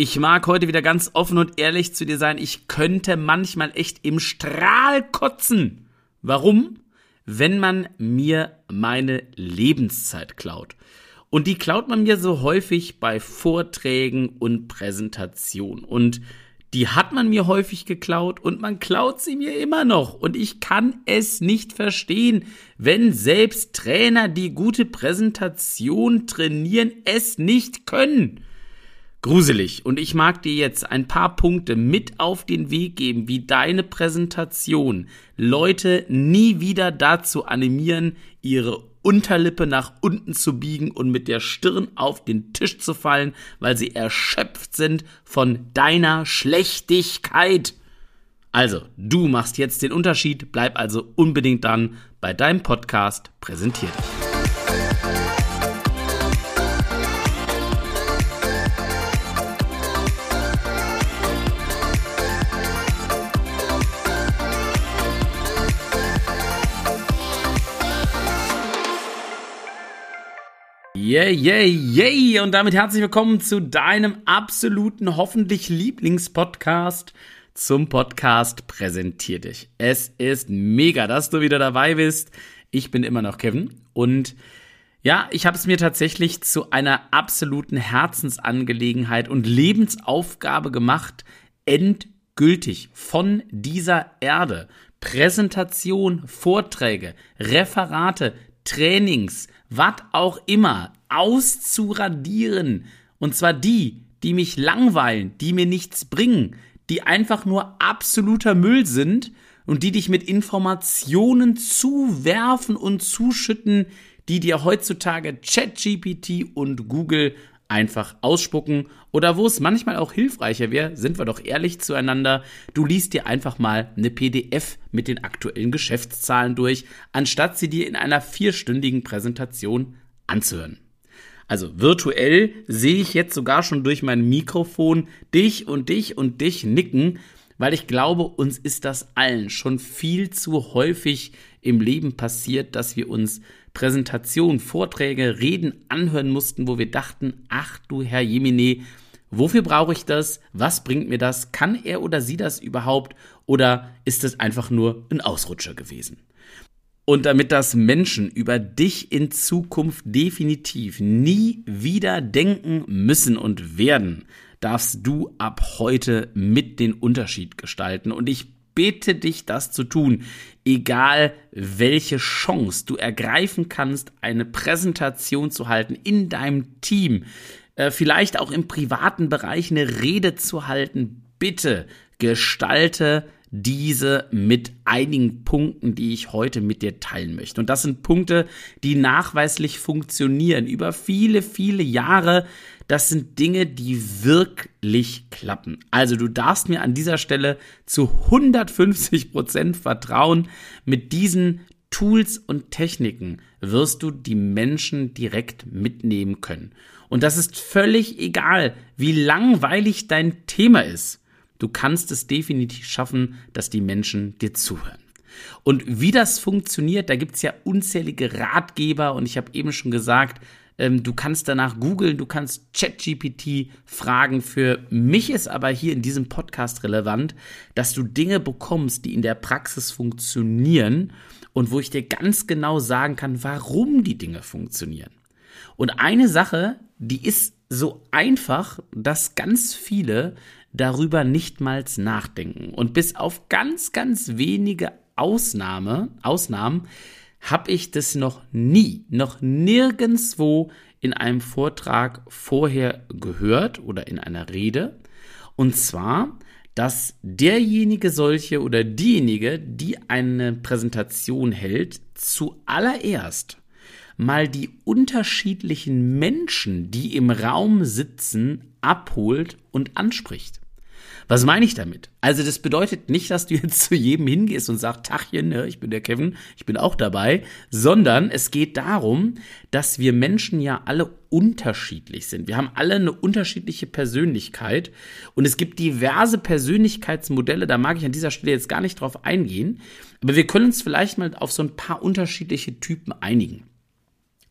Ich mag heute wieder ganz offen und ehrlich zu dir sein. Ich könnte manchmal echt im Strahl kotzen. Warum? Wenn man mir meine Lebenszeit klaut. Und die klaut man mir so häufig bei Vorträgen und Präsentationen. Und die hat man mir häufig geklaut und man klaut sie mir immer noch. Und ich kann es nicht verstehen, wenn selbst Trainer, die gute Präsentation trainieren, es nicht können gruselig. Und ich mag dir jetzt ein paar Punkte mit auf den Weg geben, wie deine Präsentation Leute nie wieder dazu animieren, ihre Unterlippe nach unten zu biegen und mit der Stirn auf den Tisch zu fallen, weil sie erschöpft sind von deiner Schlechtigkeit. Also, du machst jetzt den Unterschied, bleib also unbedingt dann bei deinem Podcast präsentiert. Yeah, yeah, yeah! Und damit herzlich willkommen zu deinem absoluten, hoffentlich Lieblingspodcast zum Podcast Präsentier dich. Es ist mega, dass du wieder dabei bist. Ich bin immer noch Kevin und ja, ich habe es mir tatsächlich zu einer absoluten Herzensangelegenheit und Lebensaufgabe gemacht, endgültig von dieser Erde Präsentation, Vorträge, Referate, Trainings, was auch immer, auszuradieren. Und zwar die, die mich langweilen, die mir nichts bringen, die einfach nur absoluter Müll sind und die dich mit Informationen zuwerfen und zuschütten, die dir heutzutage ChatGPT und Google einfach ausspucken oder wo es manchmal auch hilfreicher wäre, sind wir doch ehrlich zueinander, du liest dir einfach mal eine PDF mit den aktuellen Geschäftszahlen durch, anstatt sie dir in einer vierstündigen Präsentation anzuhören. Also virtuell sehe ich jetzt sogar schon durch mein Mikrofon dich und dich und dich nicken, weil ich glaube, uns ist das allen schon viel zu häufig im Leben passiert, dass wir uns Präsentationen, Vorträge, Reden anhören mussten, wo wir dachten, ach du Herr Jemine, wofür brauche ich das? Was bringt mir das? Kann er oder sie das überhaupt? Oder ist es einfach nur ein Ausrutscher gewesen? Und damit das Menschen über dich in Zukunft definitiv nie wieder denken müssen und werden, darfst du ab heute mit den Unterschied gestalten. Und ich bitte dich, das zu tun, egal welche Chance du ergreifen kannst, eine Präsentation zu halten in deinem Team, äh, vielleicht auch im privaten Bereich eine Rede zu halten. Bitte gestalte diese mit einigen Punkten, die ich heute mit dir teilen möchte. Und das sind Punkte, die nachweislich funktionieren über viele, viele Jahre. Das sind Dinge, die wirklich klappen. Also du darfst mir an dieser Stelle zu 150 Prozent vertrauen. Mit diesen Tools und Techniken wirst du die Menschen direkt mitnehmen können. Und das ist völlig egal, wie langweilig dein Thema ist. Du kannst es definitiv schaffen, dass die Menschen dir zuhören. Und wie das funktioniert, da gibt's ja unzählige Ratgeber und ich habe eben schon gesagt, ähm, du kannst danach googeln, du kannst ChatGPT fragen. Für mich ist aber hier in diesem Podcast relevant, dass du Dinge bekommst, die in der Praxis funktionieren und wo ich dir ganz genau sagen kann, warum die Dinge funktionieren. Und eine Sache, die ist so einfach, dass ganz viele darüber nicht mal nachdenken. Und bis auf ganz, ganz wenige Ausnahme, Ausnahmen habe ich das noch nie, noch nirgendswo in einem Vortrag vorher gehört oder in einer Rede. Und zwar, dass derjenige solche oder diejenige, die eine Präsentation hält, zuallererst mal die unterschiedlichen Menschen, die im Raum sitzen, abholt und anspricht. Was meine ich damit? Also das bedeutet nicht, dass du jetzt zu jedem hingehst und sagst, Tachchen, ne, ich bin der Kevin, ich bin auch dabei, sondern es geht darum, dass wir Menschen ja alle unterschiedlich sind. Wir haben alle eine unterschiedliche Persönlichkeit und es gibt diverse Persönlichkeitsmodelle, da mag ich an dieser Stelle jetzt gar nicht drauf eingehen, aber wir können uns vielleicht mal auf so ein paar unterschiedliche Typen einigen.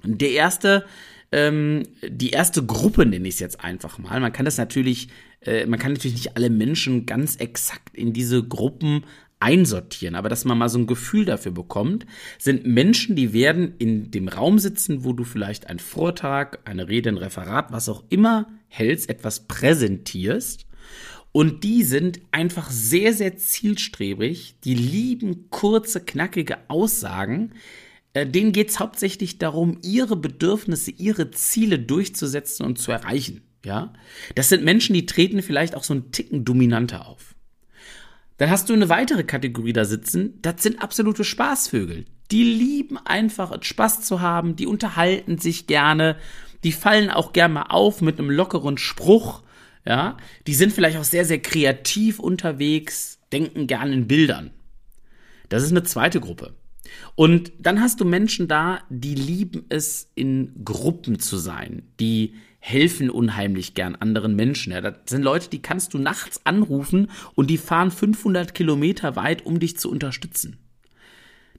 Der erste ähm, die erste Gruppe, nenne ich es jetzt einfach mal. Man kann das natürlich, äh, man kann natürlich nicht alle Menschen ganz exakt in diese Gruppen einsortieren, aber dass man mal so ein Gefühl dafür bekommt, sind Menschen, die werden in dem Raum sitzen, wo du vielleicht einen Vortrag, eine Rede, ein Referat, was auch immer hältst, etwas präsentierst. Und die sind einfach sehr, sehr zielstrebig. Die lieben kurze, knackige Aussagen. Äh, denen geht es hauptsächlich darum, ihre Bedürfnisse, ihre Ziele durchzusetzen und zu erreichen. Ja, das sind Menschen, die treten vielleicht auch so einen Ticken dominanter auf. Dann hast du eine weitere Kategorie da sitzen, das sind absolute Spaßvögel. Die lieben einfach Spaß zu haben, die unterhalten sich gerne, die fallen auch gerne mal auf mit einem lockeren Spruch, ja. Die sind vielleicht auch sehr, sehr kreativ unterwegs, denken gerne in Bildern. Das ist eine zweite Gruppe. Und dann hast du Menschen da, die lieben es, in Gruppen zu sein, die helfen unheimlich gern anderen Menschen. Ja, das sind Leute, die kannst du nachts anrufen und die fahren 500 Kilometer weit, um dich zu unterstützen.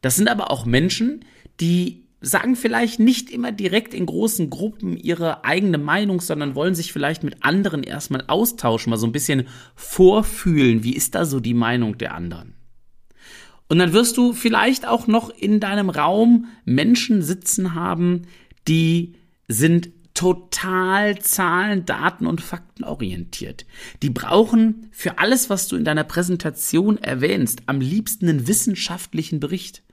Das sind aber auch Menschen, die sagen vielleicht nicht immer direkt in großen Gruppen ihre eigene Meinung, sondern wollen sich vielleicht mit anderen erstmal austauschen, mal so ein bisschen vorfühlen, wie ist da so die Meinung der anderen. Und dann wirst du vielleicht auch noch in deinem Raum Menschen sitzen haben, die sind total Zahlen, Daten und Fakten orientiert. Die brauchen für alles, was du in deiner Präsentation erwähnst, am liebsten einen wissenschaftlichen Bericht.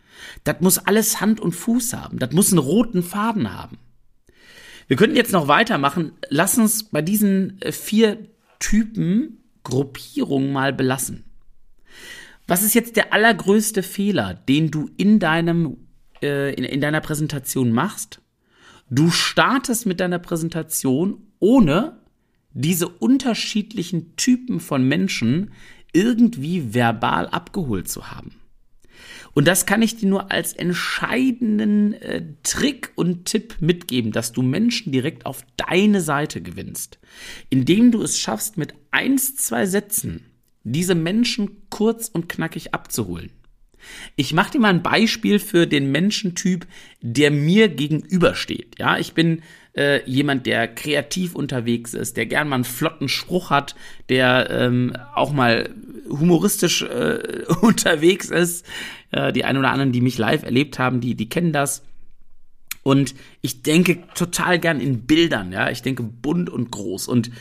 Das muss alles Hand und Fuß haben. Das muss einen roten Faden haben. Wir könnten jetzt noch weitermachen. Lass uns bei diesen äh, vier Typen Gruppierung mal belassen. Was ist jetzt der allergrößte Fehler, den du in deinem äh, in, in deiner Präsentation machst? Du startest mit deiner Präsentation, ohne diese unterschiedlichen Typen von Menschen irgendwie verbal abgeholt zu haben. Und das kann ich dir nur als entscheidenden äh, Trick und Tipp mitgeben, dass du Menschen direkt auf deine Seite gewinnst, indem du es schaffst, mit eins, zwei Sätzen diese Menschen kurz und knackig abzuholen. Ich mache dir mal ein Beispiel für den Menschentyp, der mir gegenübersteht. Ja, ich bin äh, jemand, der kreativ unterwegs ist, der gern mal einen flotten Spruch hat, der ähm, auch mal humoristisch äh, unterwegs ist. Äh, die ein oder anderen, die mich live erlebt haben, die, die kennen das. Und ich denke total gern in Bildern, ja. Ich denke bunt und groß. Und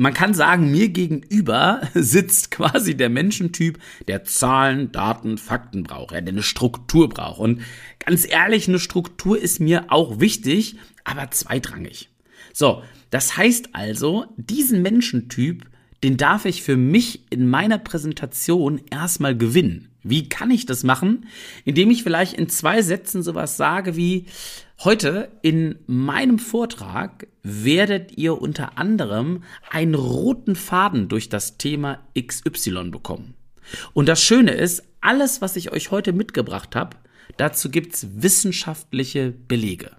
man kann sagen, mir gegenüber sitzt quasi der Menschentyp, der Zahlen, Daten, Fakten braucht, der eine Struktur braucht. Und ganz ehrlich, eine Struktur ist mir auch wichtig, aber zweitrangig. So, das heißt also, diesen Menschentyp, den darf ich für mich in meiner Präsentation erstmal gewinnen. Wie kann ich das machen? Indem ich vielleicht in zwei Sätzen sowas sage wie, Heute in meinem Vortrag werdet ihr unter anderem einen roten Faden durch das Thema XY bekommen. Und das Schöne ist, alles, was ich euch heute mitgebracht habe, dazu gibt's wissenschaftliche Belege.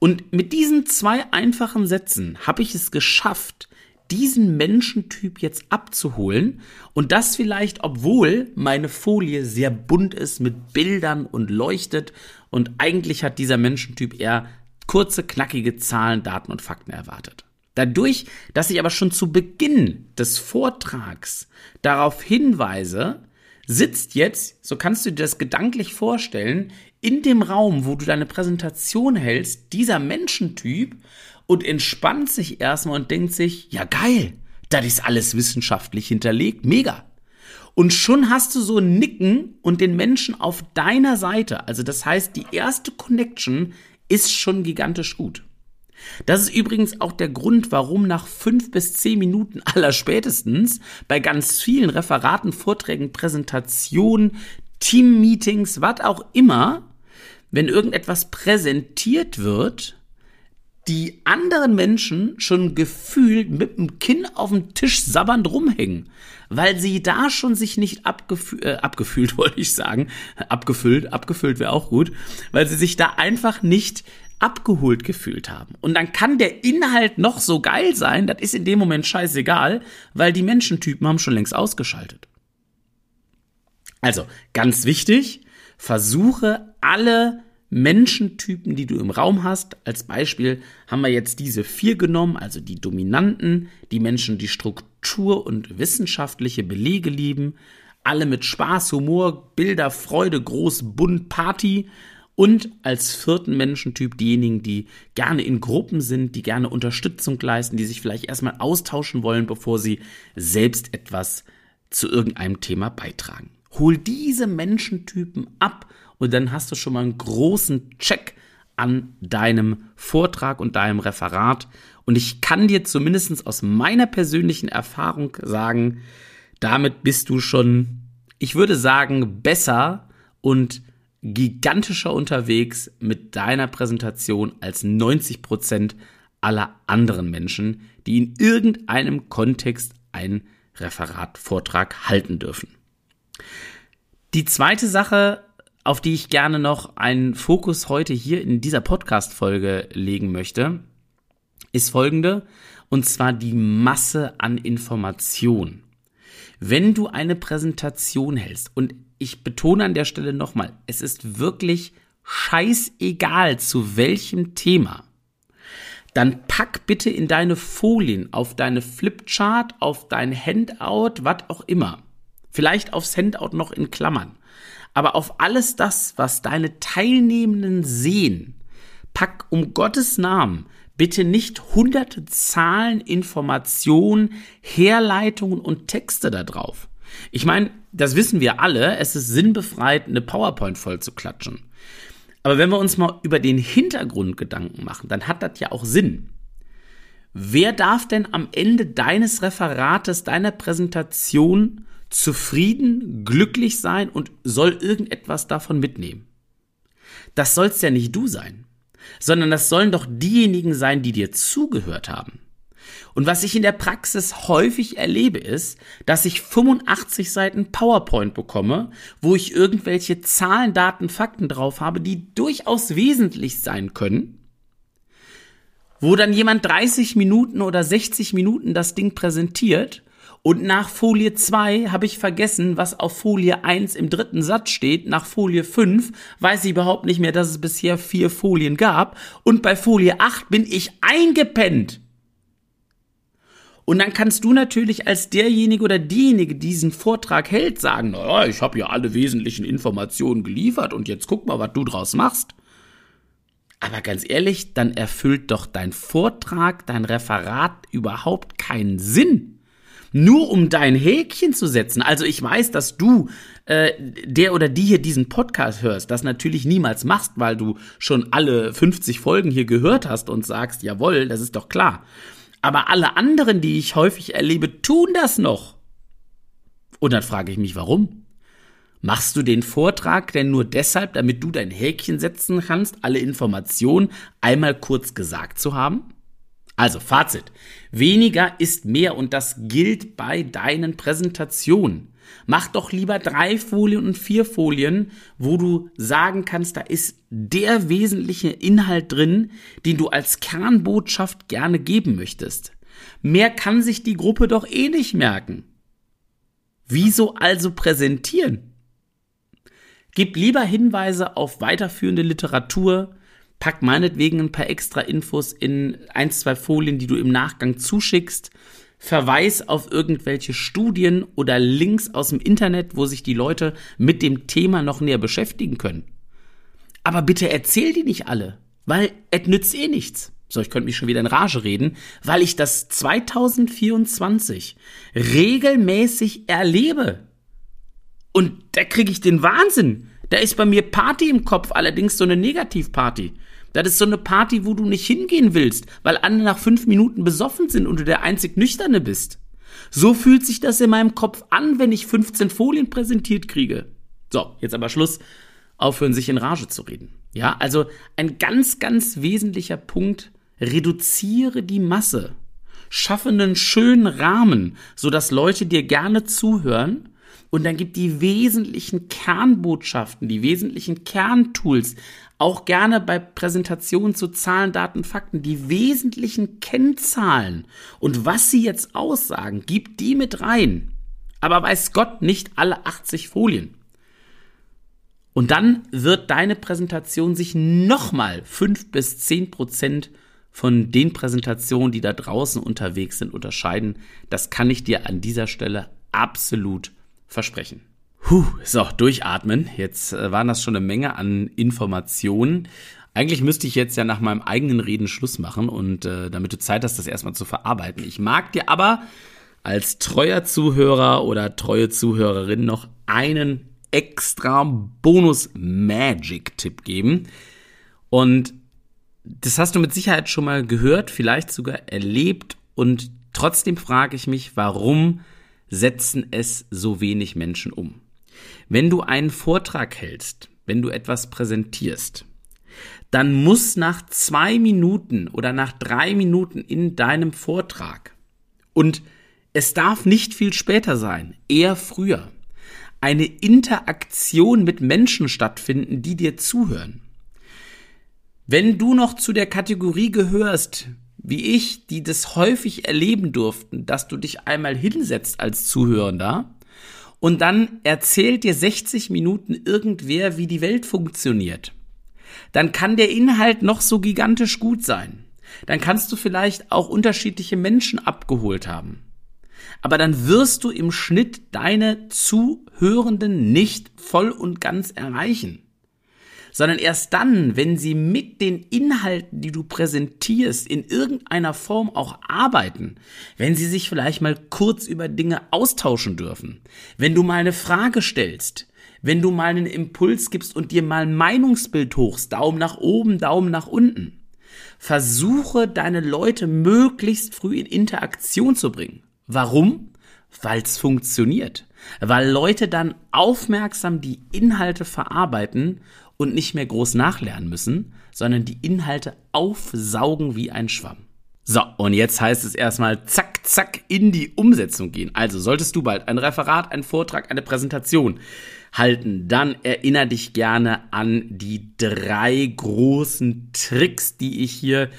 Und mit diesen zwei einfachen Sätzen habe ich es geschafft, diesen Menschentyp jetzt abzuholen und das vielleicht, obwohl meine Folie sehr bunt ist mit Bildern und leuchtet und eigentlich hat dieser Menschentyp eher kurze, knackige Zahlen, Daten und Fakten erwartet. Dadurch, dass ich aber schon zu Beginn des Vortrags darauf hinweise, sitzt jetzt, so kannst du dir das gedanklich vorstellen, in dem Raum, wo du deine Präsentation hältst, dieser Menschentyp und entspannt sich erstmal und denkt sich, ja geil, das ist alles wissenschaftlich hinterlegt, mega. Und schon hast du so ein Nicken und den Menschen auf deiner Seite. Also das heißt, die erste Connection ist schon gigantisch gut. Das ist übrigens auch der Grund, warum nach fünf bis zehn Minuten aller spätestens bei ganz vielen Referaten, Vorträgen, Präsentationen, Teammeetings, was auch immer, wenn irgendetwas präsentiert wird, die anderen Menschen schon gefühlt mit dem Kinn auf dem Tisch sabbernd rumhängen, weil sie da schon sich nicht abgefü äh, abgefühlt, wollte ich sagen, abgefüllt, abgefüllt wäre auch gut, weil sie sich da einfach nicht abgeholt gefühlt haben. Und dann kann der Inhalt noch so geil sein, das ist in dem Moment scheißegal, weil die Menschentypen haben schon längst ausgeschaltet. Also, ganz wichtig, versuche alle Menschentypen, die du im Raum hast. Als Beispiel haben wir jetzt diese vier genommen, also die Dominanten, die Menschen, die Struktur und wissenschaftliche Belege lieben, alle mit Spaß, Humor, Bilder, Freude, groß, bunt, Party. Und als vierten Menschentyp diejenigen, die gerne in Gruppen sind, die gerne Unterstützung leisten, die sich vielleicht erstmal austauschen wollen, bevor sie selbst etwas zu irgendeinem Thema beitragen. Hol diese Menschentypen ab und dann hast du schon mal einen großen Check an deinem Vortrag und deinem Referat. Und ich kann dir zumindest aus meiner persönlichen Erfahrung sagen, damit bist du schon, ich würde sagen, besser und gigantischer unterwegs mit deiner Präsentation als 90 Prozent aller anderen Menschen, die in irgendeinem Kontext ein Referat, Vortrag halten dürfen. Die zweite Sache, auf die ich gerne noch einen Fokus heute hier in dieser Podcast-Folge legen möchte, ist folgende, und zwar die Masse an Information. Wenn du eine Präsentation hältst, und ich betone an der Stelle nochmal, es ist wirklich scheißegal zu welchem Thema, dann pack bitte in deine Folien, auf deine Flipchart, auf dein Handout, was auch immer. Vielleicht aufs Handout noch in Klammern aber auf alles das, was deine Teilnehmenden sehen, pack um Gottes Namen bitte nicht hunderte Zahlen, Informationen, Herleitungen und Texte da drauf. Ich meine, das wissen wir alle, es ist sinnbefreit, eine PowerPoint voll zu klatschen. Aber wenn wir uns mal über den Hintergrund Gedanken machen, dann hat das ja auch Sinn. Wer darf denn am Ende deines Referates, deiner Präsentation zufrieden, glücklich sein und soll irgendetwas davon mitnehmen. Das sollst ja nicht du sein, sondern das sollen doch diejenigen sein, die dir zugehört haben. Und was ich in der Praxis häufig erlebe, ist, dass ich 85 Seiten PowerPoint bekomme, wo ich irgendwelche Zahlen, Daten, Fakten drauf habe, die durchaus wesentlich sein können, wo dann jemand 30 Minuten oder 60 Minuten das Ding präsentiert und nach Folie 2 habe ich vergessen, was auf Folie 1 im dritten Satz steht. Nach Folie 5 weiß ich überhaupt nicht mehr, dass es bisher vier Folien gab. Und bei Folie 8 bin ich eingepennt. Und dann kannst du natürlich als derjenige oder diejenige, die diesen Vortrag hält, sagen, naja, ich habe ja alle wesentlichen Informationen geliefert und jetzt guck mal, was du draus machst. Aber ganz ehrlich, dann erfüllt doch dein Vortrag, dein Referat überhaupt keinen Sinn nur um dein Häkchen zu setzen. Also ich weiß, dass du, äh, der oder die hier diesen Podcast hörst, das natürlich niemals machst, weil du schon alle 50 Folgen hier gehört hast und sagst, jawohl, das ist doch klar. Aber alle anderen, die ich häufig erlebe, tun das noch. Und dann frage ich mich, warum? Machst du den Vortrag denn nur deshalb, damit du dein Häkchen setzen kannst, alle Informationen einmal kurz gesagt zu haben? Also Fazit. Weniger ist mehr und das gilt bei deinen Präsentationen. Mach doch lieber drei Folien und vier Folien, wo du sagen kannst, da ist der wesentliche Inhalt drin, den du als Kernbotschaft gerne geben möchtest. Mehr kann sich die Gruppe doch eh nicht merken. Wieso also präsentieren? Gib lieber Hinweise auf weiterführende Literatur, pack meinetwegen ein paar extra Infos in ein, zwei Folien, die du im Nachgang zuschickst. Verweis auf irgendwelche Studien oder Links aus dem Internet, wo sich die Leute mit dem Thema noch näher beschäftigen können. Aber bitte erzähl die nicht alle, weil es nützt eh nichts. So, ich könnte mich schon wieder in Rage reden, weil ich das 2024 regelmäßig erlebe. Und da kriege ich den Wahnsinn. Da ist bei mir Party im Kopf, allerdings so eine Negativparty. Das ist so eine Party, wo du nicht hingehen willst, weil alle nach fünf Minuten besoffen sind und du der einzig Nüchterne bist. So fühlt sich das in meinem Kopf an, wenn ich 15 Folien präsentiert kriege. So, jetzt aber Schluss. Aufhören, sich in Rage zu reden. Ja, also ein ganz, ganz wesentlicher Punkt. Reduziere die Masse. Schaffe einen schönen Rahmen, sodass Leute dir gerne zuhören und dann gibt die wesentlichen Kernbotschaften, die wesentlichen Kerntools, auch gerne bei Präsentationen zu Zahlen, Daten, Fakten, die wesentlichen Kennzahlen und was sie jetzt aussagen, gibt die mit rein. Aber weiß Gott nicht alle 80 Folien. Und dann wird deine Präsentation sich nochmal fünf bis zehn Prozent von den Präsentationen, die da draußen unterwegs sind, unterscheiden. Das kann ich dir an dieser Stelle absolut versprechen. Puh, so, durchatmen. Jetzt äh, waren das schon eine Menge an Informationen. Eigentlich müsste ich jetzt ja nach meinem eigenen Reden Schluss machen und äh, damit du Zeit hast, das erstmal zu verarbeiten. Ich mag dir aber als treuer Zuhörer oder treue Zuhörerin noch einen extra Bonus-Magic-Tipp geben. Und das hast du mit Sicherheit schon mal gehört, vielleicht sogar erlebt. Und trotzdem frage ich mich, warum setzen es so wenig Menschen um? Wenn du einen Vortrag hältst, wenn du etwas präsentierst, dann muss nach zwei Minuten oder nach drei Minuten in deinem Vortrag und es darf nicht viel später sein, eher früher, eine Interaktion mit Menschen stattfinden, die dir zuhören. Wenn du noch zu der Kategorie gehörst, wie ich, die das häufig erleben durften, dass du dich einmal hinsetzt als Zuhörender und dann erzählt dir 60 Minuten irgendwer, wie die Welt funktioniert, dann kann der Inhalt noch so gigantisch gut sein. Dann kannst du vielleicht auch unterschiedliche Menschen abgeholt haben aber dann wirst du im Schnitt deine Zuhörenden nicht voll und ganz erreichen. Sondern erst dann, wenn sie mit den Inhalten, die du präsentierst, in irgendeiner Form auch arbeiten, wenn sie sich vielleicht mal kurz über Dinge austauschen dürfen, wenn du mal eine Frage stellst, wenn du mal einen Impuls gibst und dir mal ein Meinungsbild hochst, Daumen nach oben, Daumen nach unten. Versuche deine Leute möglichst früh in Interaktion zu bringen. Warum? Weil es funktioniert. Weil Leute dann aufmerksam die Inhalte verarbeiten und nicht mehr groß nachlernen müssen, sondern die Inhalte aufsaugen wie ein Schwamm. So, und jetzt heißt es erstmal zack, zack in die Umsetzung gehen. Also solltest du bald ein Referat, einen Vortrag, eine Präsentation halten, dann erinnere dich gerne an die drei großen Tricks, die ich hier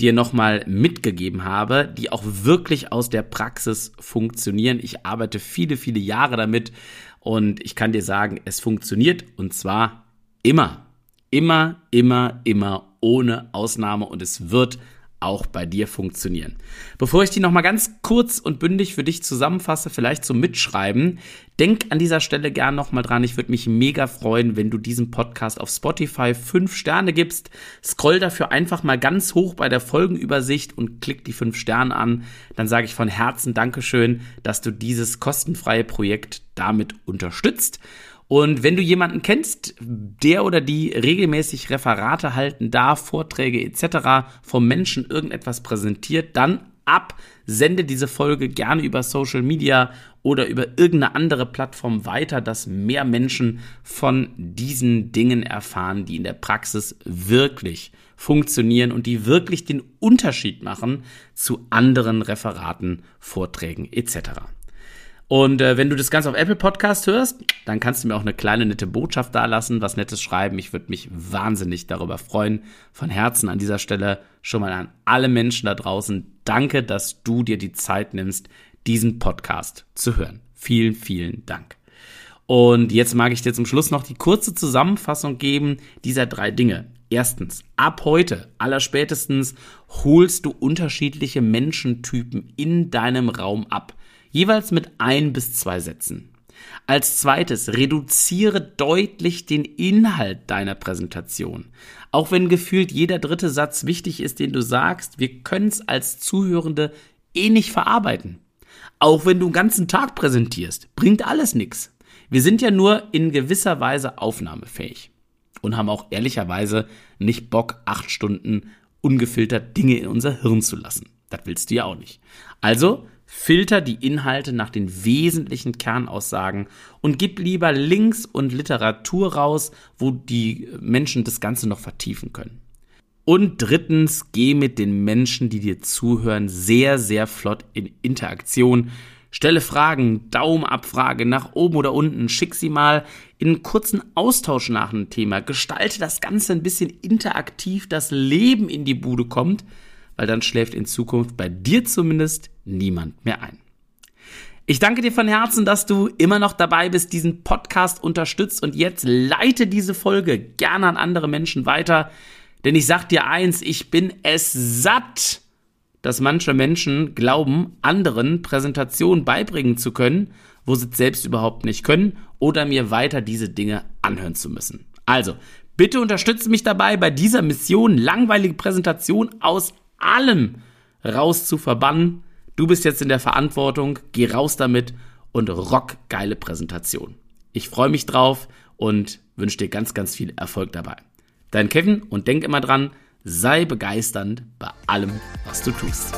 dir nochmal mitgegeben habe, die auch wirklich aus der Praxis funktionieren. Ich arbeite viele, viele Jahre damit und ich kann dir sagen, es funktioniert und zwar immer, immer, immer, immer ohne Ausnahme und es wird auch bei dir funktionieren. Bevor ich die nochmal ganz kurz und bündig für dich zusammenfasse, vielleicht zum Mitschreiben, denk an dieser Stelle gern nochmal dran. Ich würde mich mega freuen, wenn du diesem Podcast auf Spotify fünf Sterne gibst. Scroll dafür einfach mal ganz hoch bei der Folgenübersicht und klick die fünf Sterne an. Dann sage ich von Herzen Dankeschön, dass du dieses kostenfreie Projekt damit unterstützt. Und wenn du jemanden kennst, der oder die regelmäßig Referate halten darf, Vorträge etc. vom Menschen irgendetwas präsentiert, dann ab, sende diese Folge gerne über Social Media oder über irgendeine andere Plattform weiter, dass mehr Menschen von diesen Dingen erfahren, die in der Praxis wirklich funktionieren und die wirklich den Unterschied machen zu anderen Referaten, Vorträgen etc. Und äh, wenn du das Ganze auf Apple Podcast hörst, dann kannst du mir auch eine kleine nette Botschaft dalassen, was Nettes schreiben. Ich würde mich wahnsinnig darüber freuen. Von Herzen an dieser Stelle schon mal an alle Menschen da draußen. Danke, dass du dir die Zeit nimmst, diesen Podcast zu hören. Vielen, vielen Dank. Und jetzt mag ich dir zum Schluss noch die kurze Zusammenfassung geben dieser drei Dinge. Erstens, ab heute, allerspätestens, holst du unterschiedliche Menschentypen in deinem Raum ab jeweils mit ein bis zwei Sätzen. Als zweites, reduziere deutlich den Inhalt deiner Präsentation. Auch wenn gefühlt jeder dritte Satz wichtig ist, den du sagst, wir können es als Zuhörende eh nicht verarbeiten. Auch wenn du einen ganzen Tag präsentierst, bringt alles nichts. Wir sind ja nur in gewisser Weise aufnahmefähig und haben auch ehrlicherweise nicht Bock, acht Stunden ungefiltert Dinge in unser Hirn zu lassen. Das willst du ja auch nicht. Also Filter die Inhalte nach den wesentlichen Kernaussagen und gib lieber Links und Literatur raus, wo die Menschen das Ganze noch vertiefen können. Und drittens, geh mit den Menschen, die dir zuhören, sehr, sehr flott in Interaktion. Stelle Fragen, Daumenabfrage nach oben oder unten, schick sie mal in einen kurzen Austausch nach einem Thema. Gestalte das Ganze ein bisschen interaktiv, dass Leben in die Bude kommt weil dann schläft in Zukunft bei dir zumindest niemand mehr ein. Ich danke dir von Herzen, dass du immer noch dabei bist, diesen Podcast unterstützt und jetzt leite diese Folge gerne an andere Menschen weiter. Denn ich sag dir eins, ich bin es satt, dass manche Menschen glauben, anderen Präsentationen beibringen zu können, wo sie es selbst überhaupt nicht können oder mir weiter diese Dinge anhören zu müssen. Also, bitte unterstütze mich dabei, bei dieser Mission langweilige Präsentation aus allem raus zu verbannen Du bist jetzt in der Verantwortung, geh raus damit und rock geile Präsentation. Ich freue mich drauf und wünsche dir ganz, ganz viel Erfolg dabei. Dein Kevin und denk immer dran, sei begeisternd bei allem, was du tust.